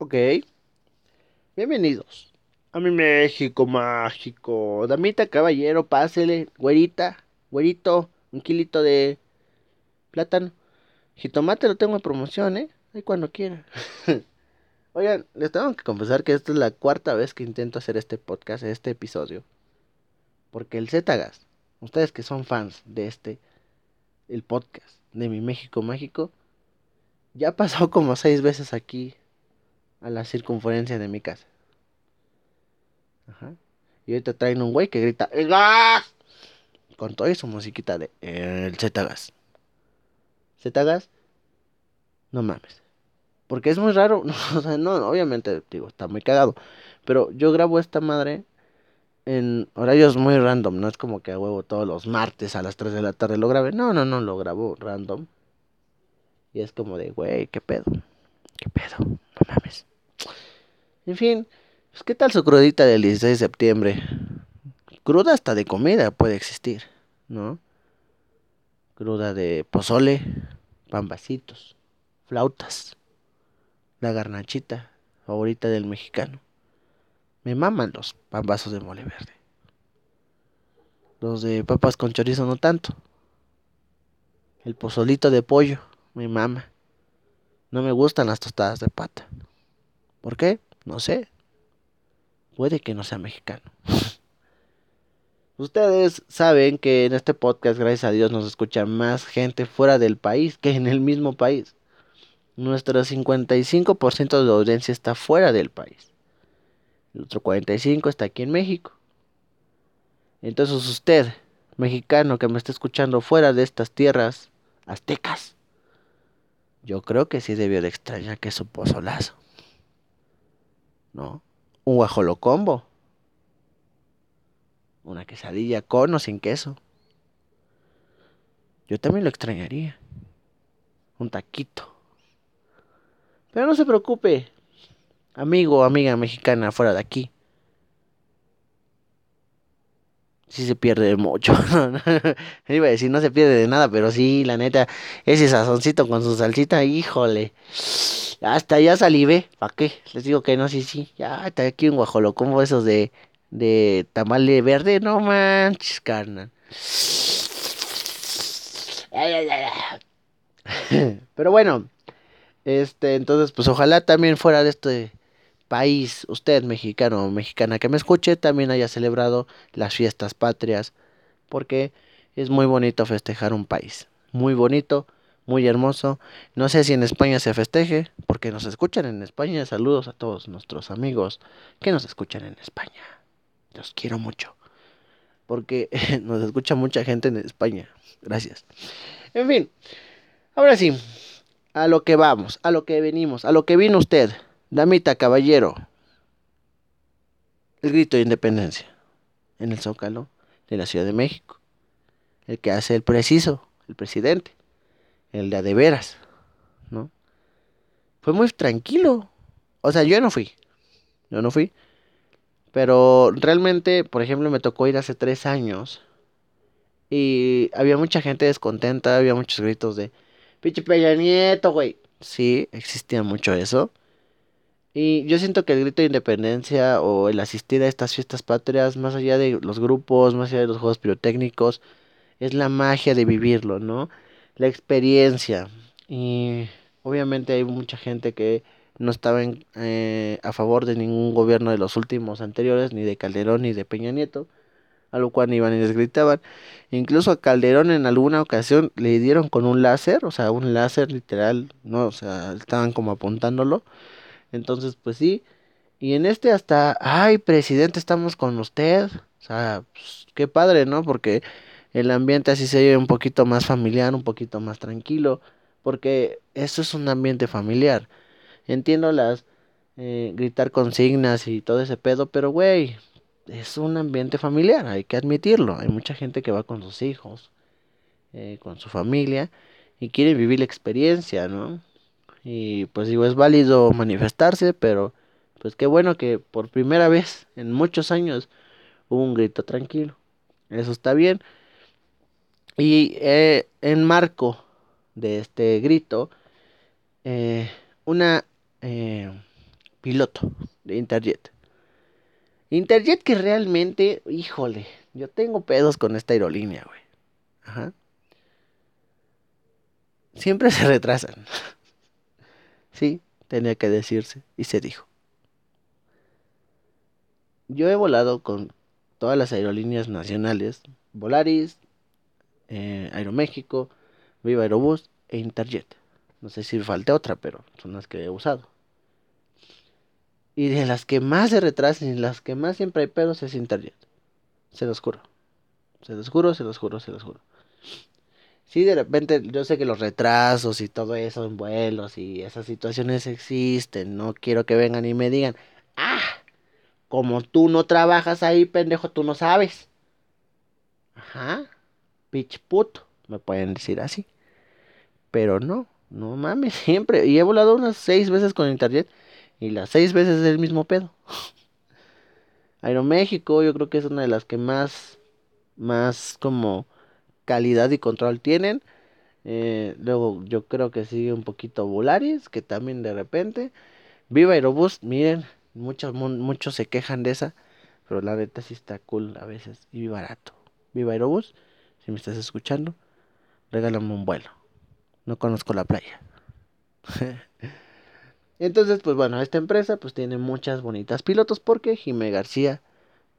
Ok. Bienvenidos a mi México mágico. Damita, caballero, pásele. Güerita, güerito, un kilito de plátano. Jitomate lo tengo en promoción, ¿eh? Ahí cuando quiera. Oigan, les tengo que confesar que esta es la cuarta vez que intento hacer este podcast, este episodio. Porque el Zetagas, ustedes que son fans de este, el podcast de mi México mágico, ya pasó como seis veces aquí a la circunferencia de mi casa. Ajá. Y ahorita traen un güey que grita ¡El gas! Con toda su musiquita de El Z-Gas. Z-Gas, no mames. Porque es muy raro. o sea, no, obviamente, digo, está muy cagado. Pero yo grabo esta madre en horarios muy random. No es como que a huevo todos los martes a las 3 de la tarde lo grabe. No, no, no, lo grabo random. Y es como de, güey, ¿qué pedo? ¿Qué pedo? No mames. En fin, pues ¿qué tal su crudita del 16 de septiembre? Cruda hasta de comida puede existir, ¿no? Cruda de pozole, pambacitos, flautas, la garnachita favorita del mexicano. Me maman los pambazos de mole verde. Los de papas con chorizo no tanto. El pozolito de pollo me mama. No me gustan las tostadas de pata. ¿Por qué? No sé. Puede que no sea mexicano. Ustedes saben que en este podcast, gracias a Dios, nos escucha más gente fuera del país que en el mismo país. Nuestro 55% de audiencia está fuera del país. El otro 45% está aquí en México. Entonces usted, mexicano que me está escuchando fuera de estas tierras aztecas, yo creo que sí debió de extrañar que su pozolazo. ¿No? Un guajolocombo. Una quesadilla con o sin queso. Yo también lo extrañaría. Un taquito. Pero no se preocupe, amigo o amiga mexicana fuera de aquí. Sí se pierde mucho. Iba a decir, no se pierde de nada, pero sí, la neta, ese sazoncito con su salsita, híjole. Hasta ya salivé, ¿para qué? Les digo que no, sí, sí. Ya está aquí un guajolocombo esos de, de tamale verde, no manches, carnal. Pero bueno, este, entonces, pues ojalá también fuera de este país, usted mexicano o mexicana que me escuche, también haya celebrado las fiestas patrias, porque es muy bonito festejar un país, muy bonito, muy hermoso. No sé si en España se festeje, porque nos escuchan en España. Saludos a todos nuestros amigos que nos escuchan en España. Los quiero mucho, porque nos escucha mucha gente en España. Gracias. En fin, ahora sí, a lo que vamos, a lo que venimos, a lo que vino usted. Damita, caballero. El grito de independencia en el Zócalo de la Ciudad de México. El que hace el preciso, el presidente. El de a de veras, ¿no? Fue muy tranquilo. O sea, yo no fui. Yo no fui. Pero realmente, por ejemplo, me tocó ir hace tres años. Y había mucha gente descontenta, había muchos gritos de... Pinche Peña Nieto, güey. Sí, existía mucho eso. Y yo siento que el grito de independencia o el asistir a estas fiestas patrias, más allá de los grupos, más allá de los juegos pirotécnicos, es la magia de vivirlo, ¿no? La experiencia. Y obviamente hay mucha gente que no estaba eh, a favor de ningún gobierno de los últimos anteriores, ni de Calderón ni de Peña Nieto, a lo cual iban y les gritaban. Incluso a Calderón en alguna ocasión le dieron con un láser, o sea, un láser literal, ¿no? O sea, estaban como apuntándolo entonces, pues sí. Y en este hasta, ay, presidente, estamos con usted. O sea, pues, qué padre, ¿no? Porque el ambiente así se ve un poquito más familiar, un poquito más tranquilo. Porque eso es un ambiente familiar. Entiendo las eh, gritar consignas y todo ese pedo, pero güey, es un ambiente familiar, hay que admitirlo. Hay mucha gente que va con sus hijos, eh, con su familia y quiere vivir la experiencia, ¿no? Y pues digo, es válido manifestarse, pero pues qué bueno que por primera vez en muchos años hubo un grito tranquilo. Eso está bien. Y eh, en marco de este grito, eh, una eh, piloto de Interjet. Interjet que realmente, híjole, yo tengo pedos con esta aerolínea, güey. Ajá. Siempre se retrasan. Sí, tenía que decirse y se dijo. Yo he volado con todas las aerolíneas nacionales, Volaris, eh, Aeroméxico, Viva Aerobús e Interjet. No sé si falta otra, pero son las que he usado. Y de las que más se retrasan y las que más siempre hay pedos es Interjet. Se los juro. Se los juro, se los juro, se los juro. Sí, de repente yo sé que los retrasos y todo eso en vuelos y esas situaciones existen. No quiero que vengan y me digan, ah, como tú no trabajas ahí, pendejo, tú no sabes. Ajá, pitch puto, me pueden decir así. Pero no, no mames, siempre. Y he volado unas seis veces con internet y las seis veces es el mismo pedo. Aeroméxico, yo creo que es una de las que más, más como calidad y control tienen. Eh, luego yo creo que sigue un poquito Volaris, que también de repente. Viva Aerobús, miren, muchos, muchos se quejan de esa, pero la neta sí está cool a veces y barato. Viva Aerobús, si me estás escuchando, regálame un vuelo. No conozco la playa. Entonces, pues bueno, esta empresa pues tiene muchas bonitas pilotos porque Jimé García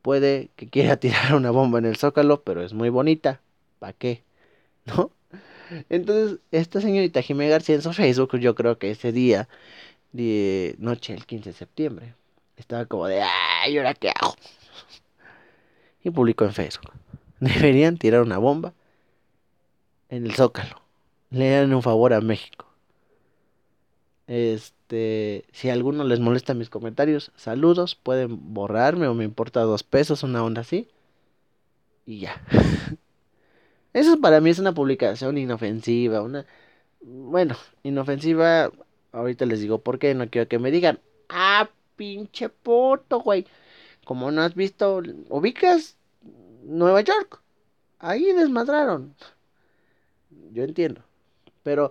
puede que quiera tirar una bomba en el zócalo, pero es muy bonita. ¿Para qué? ¿No? Entonces, esta señorita Jimé García en su Facebook, yo creo que ese día, de noche, el 15 de septiembre, estaba como de, ay, ¿ahora qué? Y publicó en Facebook. Deberían tirar una bomba en el Zócalo. Le dan un favor a México. Este, si a alguno les molesta mis comentarios, saludos, pueden borrarme o me importa dos pesos, una onda así. Y ya. Eso para mí es una publicación inofensiva, una... Bueno, inofensiva, ahorita les digo por qué, no quiero que me digan, ah, pinche puto, güey. Como no has visto, ubicas Nueva York, ahí desmadraron. Yo entiendo, pero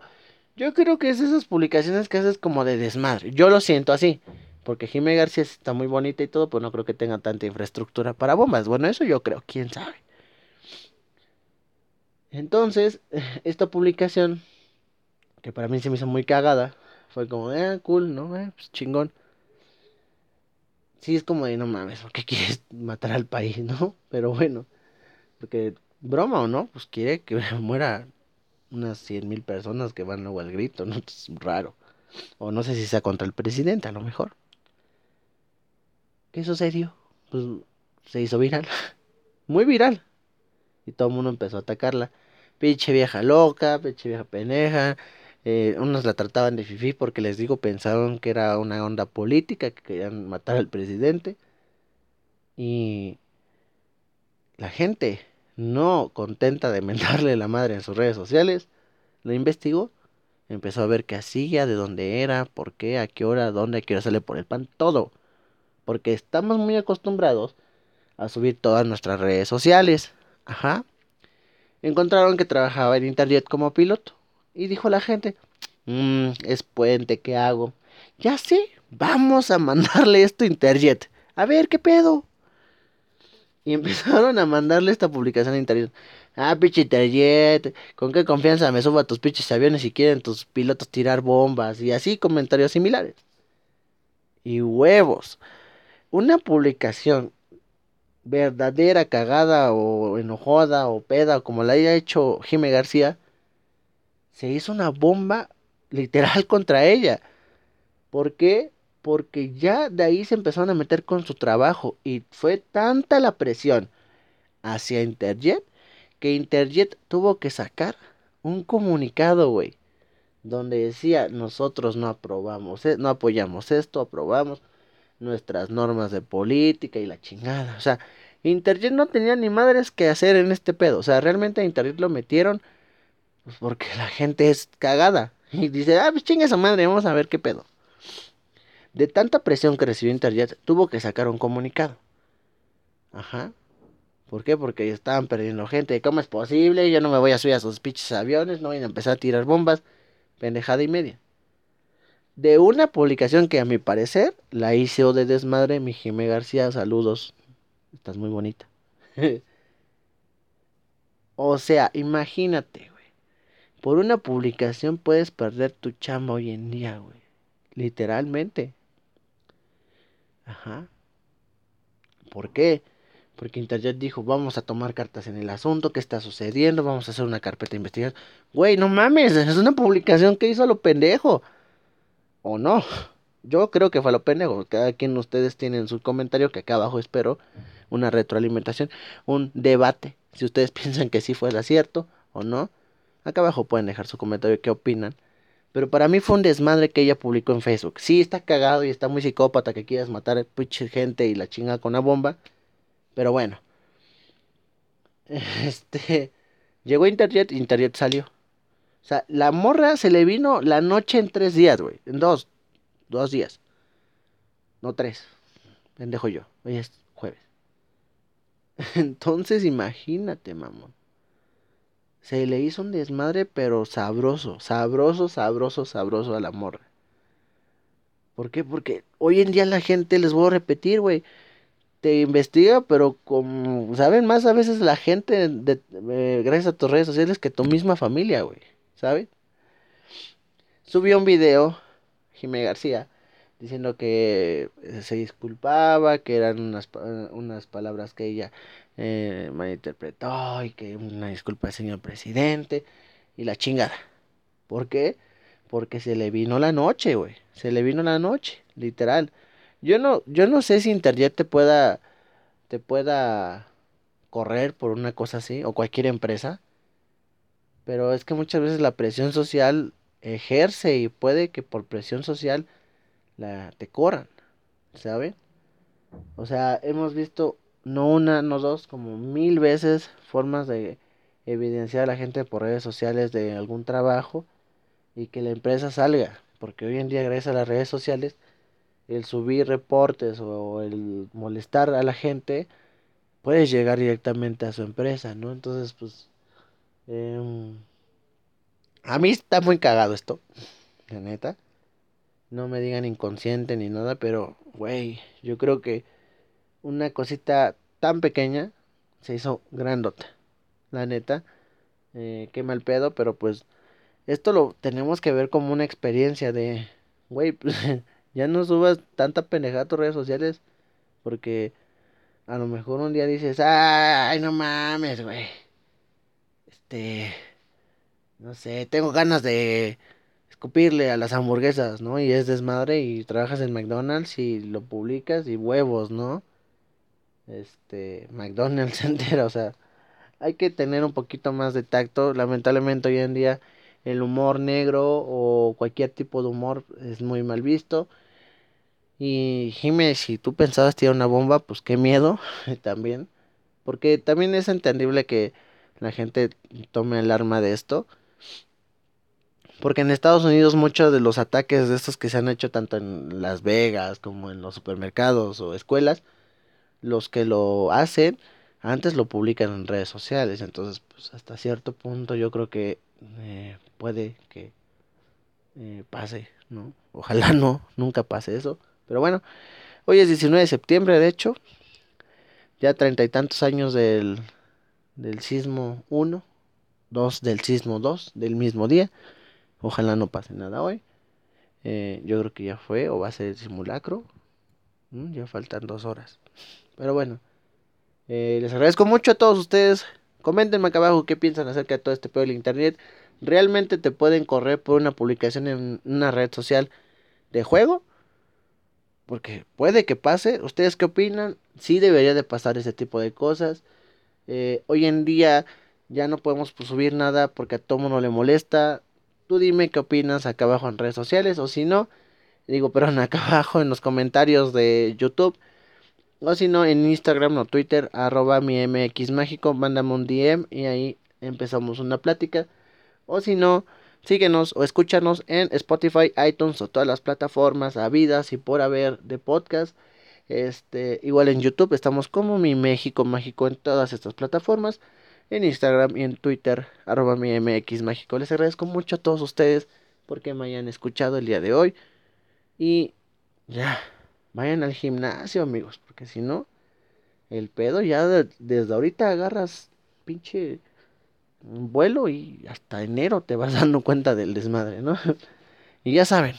yo creo que es esas publicaciones que haces como de desmadre. Yo lo siento así, porque Jimé García está muy bonita y todo, pues no creo que tenga tanta infraestructura para bombas. Bueno, eso yo creo, quién sabe. Entonces, esta publicación, que para mí se me hizo muy cagada, fue como, eh, cool, ¿no? Eh, pues chingón. Sí, es como de, no mames, ¿por qué quieres matar al país, no? Pero bueno, porque, broma o no, pues quiere que muera unas cien mil personas que van luego al grito, ¿no? Es raro. O no sé si sea contra el presidente, a lo mejor. ¿Qué sucedió? Pues se hizo viral. Muy viral y todo el mundo empezó a atacarla. Pinche vieja loca, pinche vieja peneja. Eh, unos la trataban de fifi porque les digo, pensaron que era una onda política, que querían matar al presidente. Y la gente, no contenta de mentarle la madre en sus redes sociales, lo investigó, empezó a ver qué hacía, de dónde era, por qué, a qué hora, dónde, a qué por el pan, todo. Porque estamos muy acostumbrados a subir todas nuestras redes sociales. Ajá. Encontraron que trabajaba en Interjet como piloto. Y dijo la gente, mmm, es puente, ¿qué hago? Ya sé, vamos a mandarle esto a Interjet. A ver, ¿qué pedo? Y empezaron a mandarle esta publicación a Interjet. Ah, pinche Interjet, ¿con qué confianza me subo a tus pinches aviones si quieren tus pilotos tirar bombas? Y así comentarios similares. Y huevos. Una publicación verdadera cagada o enojada o peda o como la haya hecho Jime García, se hizo una bomba literal contra ella. ¿Por qué? Porque ya de ahí se empezaron a meter con su trabajo y fue tanta la presión hacia Interjet que Interjet tuvo que sacar un comunicado, güey, donde decía, nosotros no aprobamos, e-, no apoyamos esto, aprobamos nuestras normas de política y la chingada. O sea, Interjet no tenía ni madres que hacer en este pedo. O sea, realmente a Interjet lo metieron pues porque la gente es cagada. Y dice, ah, pues chinga esa madre, vamos a ver qué pedo. De tanta presión que recibió Interjet, tuvo que sacar un comunicado. Ajá. ¿Por qué? Porque estaban perdiendo gente. ¿Cómo es posible? Yo no me voy a subir a sus pinches aviones, no voy a empezar a tirar bombas. Pendejada y media. de una publicación que a mi parecer la hizo de desmadre mi Jimé García. Saludos. Estás muy bonita. o sea, imagínate, güey. Por una publicación puedes perder tu chamba hoy en día, güey. Literalmente. Ajá. ¿Por qué? Porque Internet dijo, vamos a tomar cartas en el asunto, qué está sucediendo, vamos a hacer una carpeta de investigación. Güey, no mames, es una publicación que hizo a lo pendejo. ¿O no? Yo creo que fue a lo pendejo. Cada quien de ustedes tienen su comentario, que acá abajo espero una retroalimentación, un debate. Si ustedes piensan que sí fue el acierto o no, acá abajo pueden dejar su comentario qué opinan. Pero para mí fue un desmadre que ella publicó en Facebook. Sí, está cagado y está muy psicópata que quieras matar a pinche gente y la chinga con una bomba. Pero bueno. Este. Llegó Internet, Internet salió. O sea, la morra se le vino la noche en tres días, güey. En dos. Dos días. No tres. Pendejo yo. Jueves. Entonces imagínate, mamón. Se le hizo un desmadre, pero sabroso. Sabroso, sabroso, sabroso a la morra. ¿Por qué? Porque hoy en día la gente, les voy a repetir, güey te investiga, pero como saben más a veces la gente, de, gracias a tus redes sociales, que tu misma familia, güey, ¿sabes? Subió un video, Jimé García, diciendo que se disculpaba, que eran unas, unas palabras que ella eh, malinterpretó y que una disculpa señor presidente y la chingada. ¿Por qué? Porque se le vino la noche, güey. Se le vino la noche, literal. Yo no, yo no sé si Interjet te pueda, te pueda correr por una cosa así, o cualquier empresa. Pero es que muchas veces la presión social ejerce y puede que por presión social la te corran. O sea, hemos visto no una, no dos, como mil veces formas de evidenciar a la gente por redes sociales de algún trabajo y que la empresa salga, porque hoy en día gracias a las redes sociales el subir reportes o el molestar a la gente, puedes llegar directamente a su empresa, ¿no? Entonces, pues, em, a mí está muy cagado esto, la neta. No me digan inconsciente ni nada, pero, güey, yo creo que una cosita tan pequeña se hizo grandota, la neta. Eh, qué mal pedo, pero pues esto lo tenemos que ver como una experiencia de, güey, pues Ya no subas tanta pendejada a tus redes sociales. Porque a lo mejor un día dices, ay, no mames, güey. Este, no sé, tengo ganas de escupirle a las hamburguesas, ¿no? Y es desmadre y trabajas en McDonald's y lo publicas y huevos, ¿no? Este, McDonald's entera, o sea, hay que tener un poquito más de tacto. Lamentablemente hoy en día el humor negro o cualquier tipo de humor es muy mal visto. Y Jiménez, si tú pensabas tirar una bomba, pues qué miedo también. Porque también es entendible que la gente tome el arma de esto. Porque en Estados Unidos muchos de los ataques de estos que se han hecho tanto en Las Vegas como en los supermercados o escuelas, los que lo hacen antes lo publican en redes sociales. Entonces, pues hasta cierto punto yo creo que eh, puede que eh, pase, ¿no? Ojalá no, nunca pase eso. Pero bueno, hoy es 19 de septiembre, de hecho. Ya treinta y tantos años del, del sismo 1, 2 del sismo 2, del mismo día. Ojalá no pase nada hoy. Eh, yo creo que ya fue o va a ser simulacro. Mm, ya faltan dos horas. Pero bueno, eh, les agradezco mucho a todos ustedes. Coméntenme acá abajo qué piensan acerca de todo este pedo del internet. ¿Realmente te pueden correr por una publicación en una red social de juego? Porque puede que pase. ¿Ustedes qué opinan? Sí debería de pasar ese tipo de cosas. Eh, hoy en día ya no podemos pues, subir nada porque a todo mundo le molesta. Tú dime qué opinas acá abajo en redes sociales. O si no, digo, perdón, acá abajo en los comentarios de YouTube. O si no, en Instagram o Twitter, arroba mi MX mágico, mándame un DM y ahí empezamos una plática. O si no, Síguenos o escúchanos en Spotify, iTunes o todas las plataformas habidas y por haber de podcast. Este, igual en YouTube estamos como Mi México Mágico en todas estas plataformas. En Instagram y en Twitter, arroba mi MX Mágico. Les agradezco mucho a todos ustedes porque me hayan escuchado el día de hoy. Y ya, vayan al gimnasio, amigos, porque si no, el pedo ya desde ahorita agarras pinche vuelo y hasta enero te vas dando cuenta del desmadre, ¿no? y ya saben,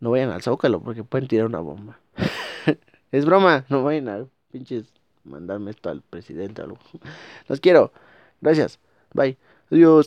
no vayan al Zócalo porque pueden tirar una bomba. es broma, no vayan a pinches mandarme esto al presidente. Los quiero. Gracias. Bye. Adiós.